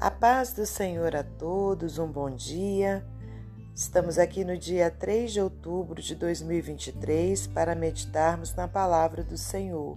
A paz do Senhor a todos, um bom dia. Estamos aqui no dia 3 de outubro de 2023 para meditarmos na palavra do Senhor.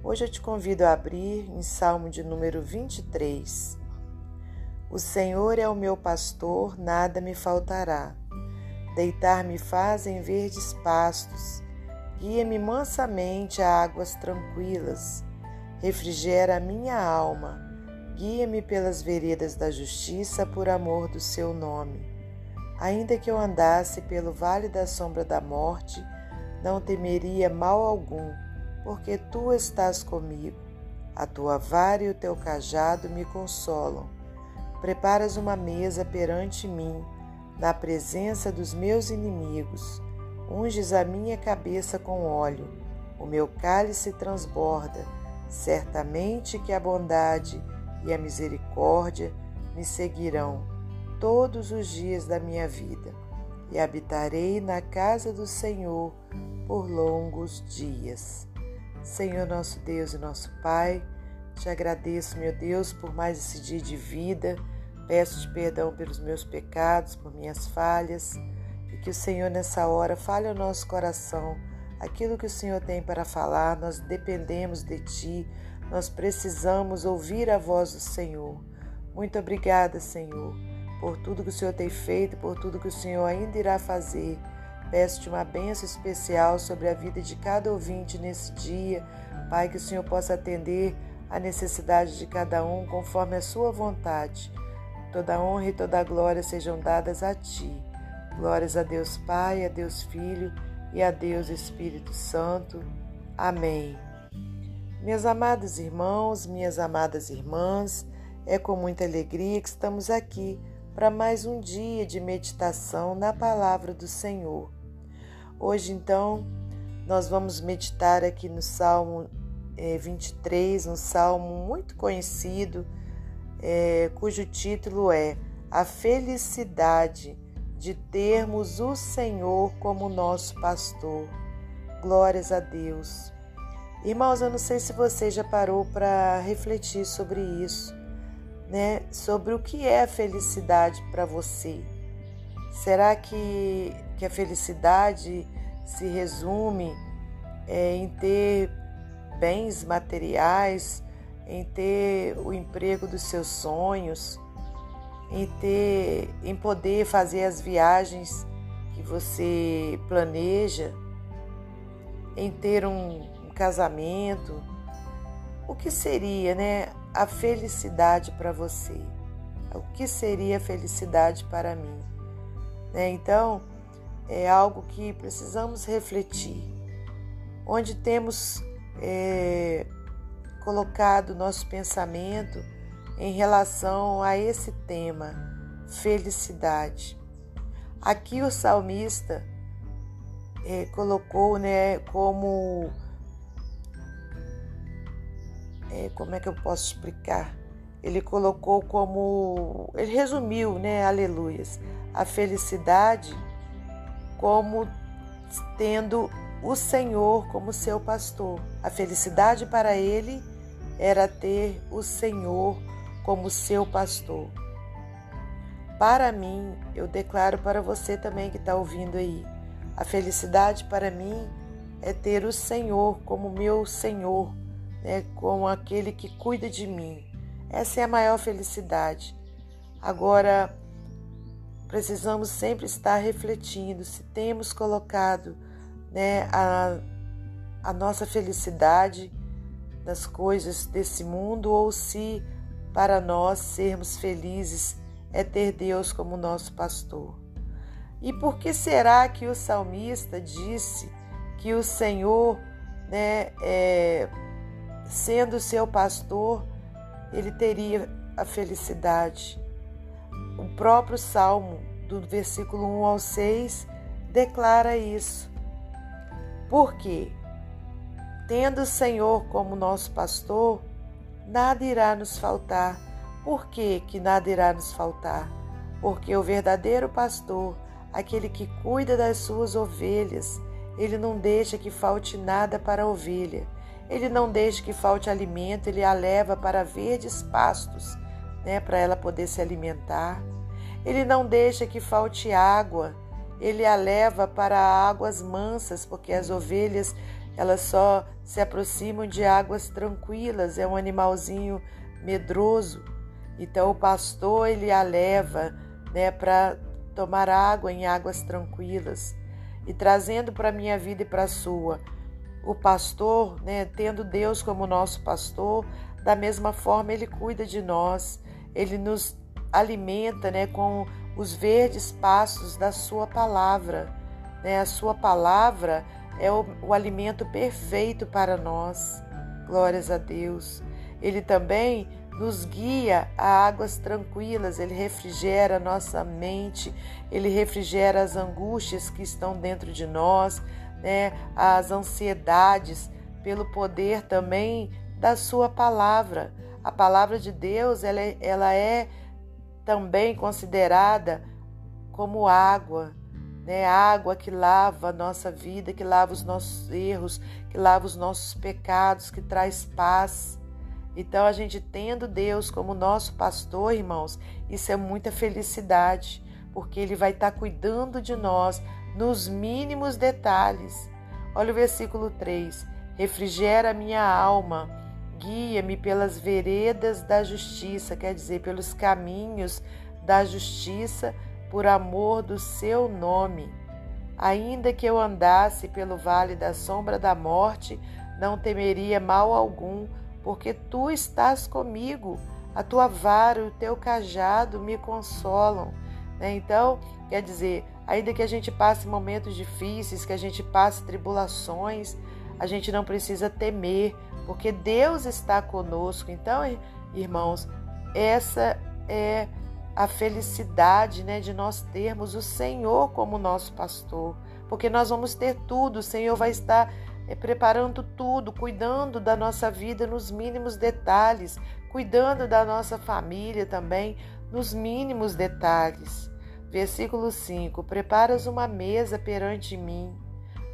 Hoje eu te convido a abrir em Salmo de número 23. O Senhor é o meu pastor, nada me faltará. Deitar-me faz em verdes pastos, guia-me mansamente a águas tranquilas, refrigera a minha alma, guia-me pelas veredas da justiça por amor do seu nome. Ainda que eu andasse pelo vale da sombra da morte, não temeria mal algum, porque tu estás comigo. A tua vara e o teu cajado me consolam. Preparas uma mesa perante mim, na presença dos meus inimigos. Unges a minha cabeça com óleo, o meu cálice transborda. Certamente que a bondade e a misericórdia me seguirão todos os dias da minha vida e habitarei na casa do Senhor por longos dias. Senhor nosso Deus e nosso Pai, te agradeço, meu Deus, por mais esse dia de vida. Peço-te perdão pelos meus pecados, por minhas falhas, e que o Senhor nessa hora fale ao nosso coração aquilo que o Senhor tem para falar. Nós dependemos de Ti, nós precisamos ouvir a voz do Senhor. Muito obrigada, Senhor por tudo que o Senhor tem feito, por tudo que o Senhor ainda irá fazer. Peço-te uma bênção especial sobre a vida de cada ouvinte nesse dia. Pai, que o Senhor possa atender a necessidade de cada um conforme a sua vontade. Toda honra e toda glória sejam dadas a ti. Glórias a Deus Pai, a Deus Filho e a Deus Espírito Santo. Amém. Meus amados irmãos, minhas amadas irmãs, é com muita alegria que estamos aqui para mais um dia de meditação na palavra do Senhor. Hoje, então, nós vamos meditar aqui no Salmo é, 23, um salmo muito conhecido, é, cujo título é A Felicidade de Termos o Senhor como nosso pastor. Glórias a Deus. Irmãos, eu não sei se você já parou para refletir sobre isso né, sobre o que é a felicidade para você. Será que, que a felicidade se resume é, em ter bens materiais, em ter o emprego dos seus sonhos, em ter, em poder fazer as viagens que você planeja, em ter um, um casamento? O que seria, né, a felicidade para você? O que seria felicidade para mim? Né? Então, é algo que precisamos refletir. Onde temos é, colocado nosso pensamento em relação a esse tema, felicidade. Aqui o salmista é, colocou né, como é, como é que eu posso explicar? Ele colocou como. Ele resumiu, né? Aleluias. A felicidade como tendo o Senhor como seu pastor. A felicidade para ele era ter o Senhor como seu pastor. Para mim, eu declaro para você também que está ouvindo aí, a felicidade para mim é ter o Senhor como meu Senhor, né, com aquele que cuida de mim. Essa é a maior felicidade. Agora, precisamos sempre estar refletindo se temos colocado né, a, a nossa felicidade nas coisas desse mundo ou se para nós sermos felizes é ter Deus como nosso pastor. E por que será que o salmista disse que o Senhor né, é, sendo seu pastor, ele teria a felicidade. O próprio Salmo, do versículo 1 ao 6, declara isso. Por quê? Tendo o Senhor como nosso pastor, nada irá nos faltar. Por que, que nada irá nos faltar? Porque o verdadeiro pastor, aquele que cuida das suas ovelhas, ele não deixa que falte nada para a ovelha Ele não deixa que falte alimento, ele a leva para verdes pastos, né, para ela poder se alimentar. Ele não deixa que falte água, ele a leva para águas mansas, porque as ovelhas elas só se aproximam de águas tranquilas, é um animalzinho medroso. Então o pastor ele a leva, né, para tomar água em águas tranquilas e trazendo para a minha vida e para a sua. O pastor, né, tendo Deus como nosso pastor, da mesma forma ele cuida de nós, ele nos alimenta né, com os verdes pastos da sua palavra. Né? A sua palavra é o, o alimento perfeito para nós. Glórias a Deus. Ele também nos guia a águas tranquilas, ele refrigera nossa mente, ele refrigera as angústias que estão dentro de nós, né, as ansiedades, pelo poder também da sua palavra. A palavra de Deus, ela é, ela é também considerada como água, né? Água que lava a nossa vida, que lava os nossos erros, que lava os nossos pecados, que traz paz. Então, a gente tendo Deus como nosso pastor, irmãos, isso é muita felicidade, porque Ele vai estar cuidando de nós nos mínimos detalhes. Olha o versículo 3: refrigera minha alma, guia-me pelas veredas da justiça, quer dizer, pelos caminhos da justiça, por amor do seu nome. Ainda que eu andasse pelo vale da sombra da morte, não temeria mal algum porque tu estás comigo, a tua vara e o teu cajado me consolam. Né? Então, quer dizer, ainda que a gente passe momentos difíceis, que a gente passe tribulações, a gente não precisa temer, porque Deus está conosco. Então, irmãos, essa é a felicidade né, de nós termos o Senhor como nosso pastor, porque nós vamos ter tudo, o Senhor vai estar é, preparando tudo, cuidando da nossa vida nos mínimos detalhes, cuidando da nossa família também nos mínimos detalhes. Versículo 5: Preparas uma mesa perante mim,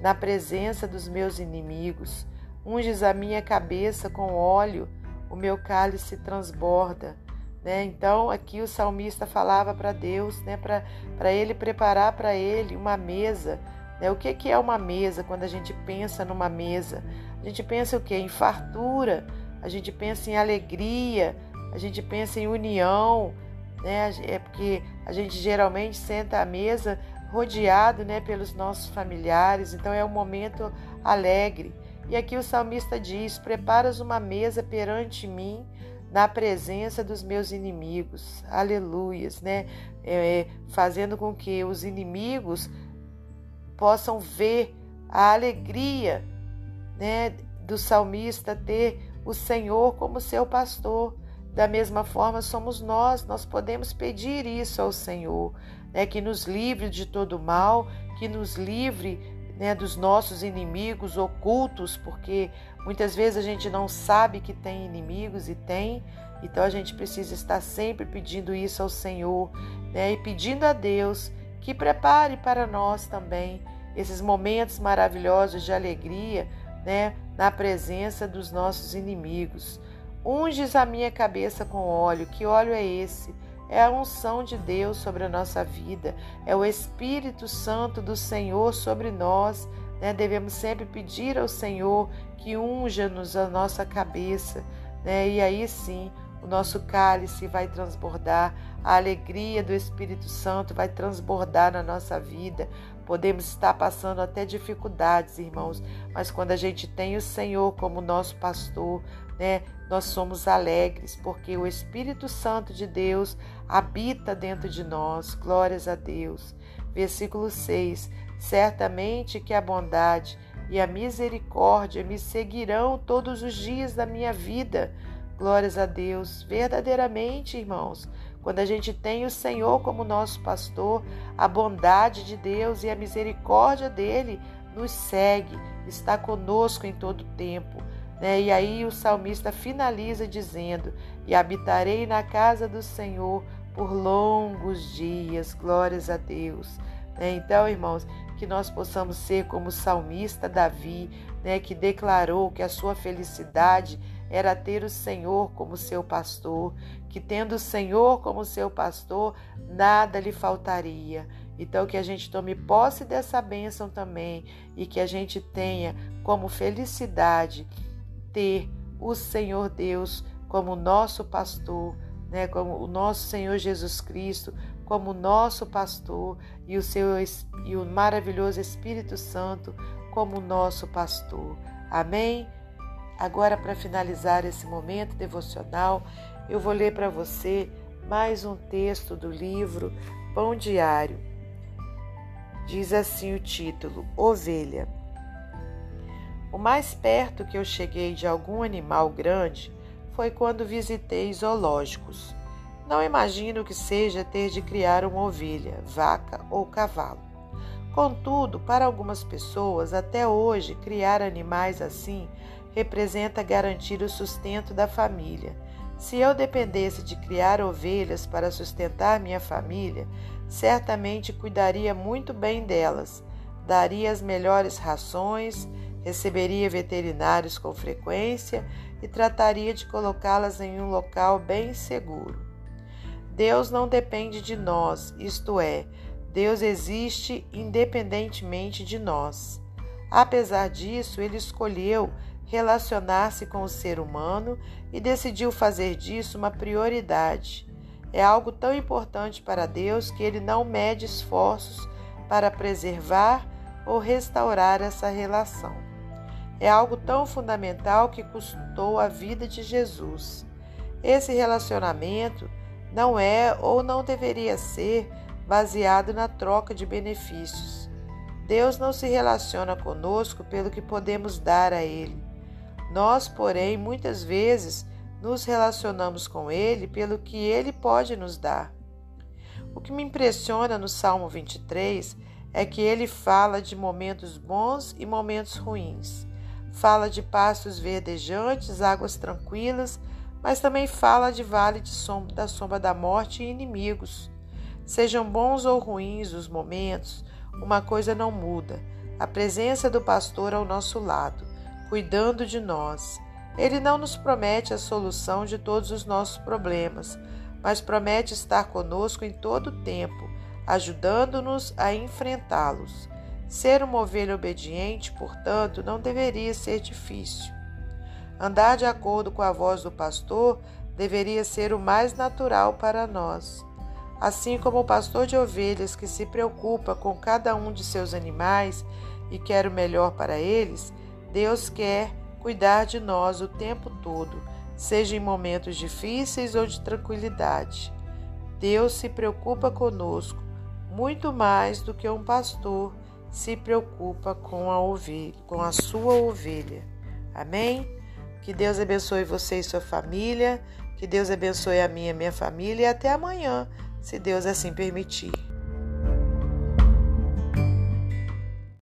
na presença dos meus inimigos, unges a minha cabeça com óleo, o meu cálice transborda. Né? Então, aqui o salmista falava para Deus, né? para ele preparar para ele uma mesa né? O que é uma mesa quando a gente pensa numa mesa? A gente pensa o quê? Em fartura, a gente pensa em alegria, a gente pensa em união, né? É porque a gente geralmente senta à mesa rodeado, né, pelos nossos familiares, então é um momento alegre. E aqui o salmista diz: Preparas uma mesa perante mim na presença dos meus inimigos. Aleluias, né? É, fazendo com que os inimigos possam ver a alegria né, do salmista ter o Senhor como seu pastor. Da mesma forma, somos nós, nós podemos pedir isso ao Senhor, né, que nos livre de todo mal, que nos livre né, dos nossos inimigos ocultos, porque muitas vezes a gente não sabe que tem inimigos e tem, então a gente precisa estar sempre pedindo isso ao Senhor né, e pedindo a Deus que prepare para nós também esses momentos maravilhosos de alegria, né, na presença dos nossos inimigos. Unges a minha cabeça com óleo. Que óleo é esse? É a unção de Deus sobre a nossa vida, é o Espírito Santo do Senhor sobre nós. Né? Devemos sempre pedir ao Senhor que unja-nos a nossa cabeça, né? e aí sim o nosso cálice vai transbordar, a alegria do Espírito Santo vai transbordar na nossa vida. Podemos estar passando até dificuldades, irmãos, mas quando a gente tem o Senhor como nosso pastor, né, nós somos alegres, porque o Espírito Santo de Deus habita dentro de nós. Glórias a Deus. Versículo 6: Certamente que a bondade e a misericórdia me seguirão todos os dias da minha vida Glórias a Deus. Verdadeiramente, irmãos, quando a gente tem o Senhor como nosso pastor, a bondade de Deus e a misericórdia dele nos segue, está conosco em todo tempo. Né? E aí o salmista finaliza dizendo: E habitarei na casa do Senhor por longos dias. Glórias a Deus. Né? Então, irmãos, que nós possamos ser como o salmista Davi, né, que declarou que a sua felicidade era ter o Senhor como seu pastor, que tendo o Senhor como seu pastor, nada lhe faltaria. Então, que a gente tome posse dessa bênção também e que a gente tenha como felicidade ter o Senhor Deus como nosso pastor, né, como o nosso Senhor Jesus Cristo, como nosso pastor e o seu e o maravilhoso Espírito Santo como nosso pastor. Amém. Agora para finalizar esse momento devocional, eu vou ler para você mais um texto do livro Pão Diário. Diz assim o título: Ovelha. O mais perto que eu cheguei de algum animal grande foi quando visitei zoológicos. Não imagino que seja ter de criar uma ovelha, vaca ou cavalo. Contudo, para algumas pessoas, até hoje, criar animais assim representa garantir o sustento da família. Se eu dependesse de criar ovelhas para sustentar minha família, certamente cuidaria muito bem delas, daria as melhores rações, receberia veterinários com frequência e trataria de colocá-las em um local bem seguro. Deus não depende de nós, isto é, Deus existe independentemente de nós. Apesar disso, ele escolheu relacionar-se com o ser humano e decidiu fazer disso uma prioridade. É algo tão importante para Deus que ele não mede esforços para preservar ou restaurar essa relação. É algo tão fundamental que custou a vida de Jesus. Esse relacionamento não é ou não deveria ser baseado na troca de benefícios. Deus não se relaciona conosco pelo que podemos dar a Ele. Nós, porém, muitas vezes nos relacionamos com Ele pelo que Ele pode nos dar. O que me impressiona no Salmo 23 é que ele fala de momentos bons e momentos ruins. Fala de pastos verdejantes, águas tranquilas, mas também fala de vale de sombra, da sombra da morte e inimigos. Sejam bons ou ruins os momentos, uma coisa não muda: a presença do pastor ao nosso lado, cuidando de nós. Ele não nos promete a solução de todos os nossos problemas, mas promete estar conosco em todo o tempo, ajudando-nos a enfrentá-los. Ser uma ovelha obediente, portanto, não deveria ser difícil. Andar de acordo com a voz do pastor deveria ser o mais natural para nós. Assim como o pastor de ovelhas que se preocupa com cada um de seus animais e quer o melhor para eles, Deus quer cuidar de nós o tempo todo, seja em momentos difíceis ou de tranquilidade. Deus se preocupa conosco muito mais do que um pastor se preocupa com a ovelha, com a sua ovelha. Amém? Que Deus abençoe você e sua família. Que Deus abençoe a minha e minha família. E até amanhã, se Deus assim permitir.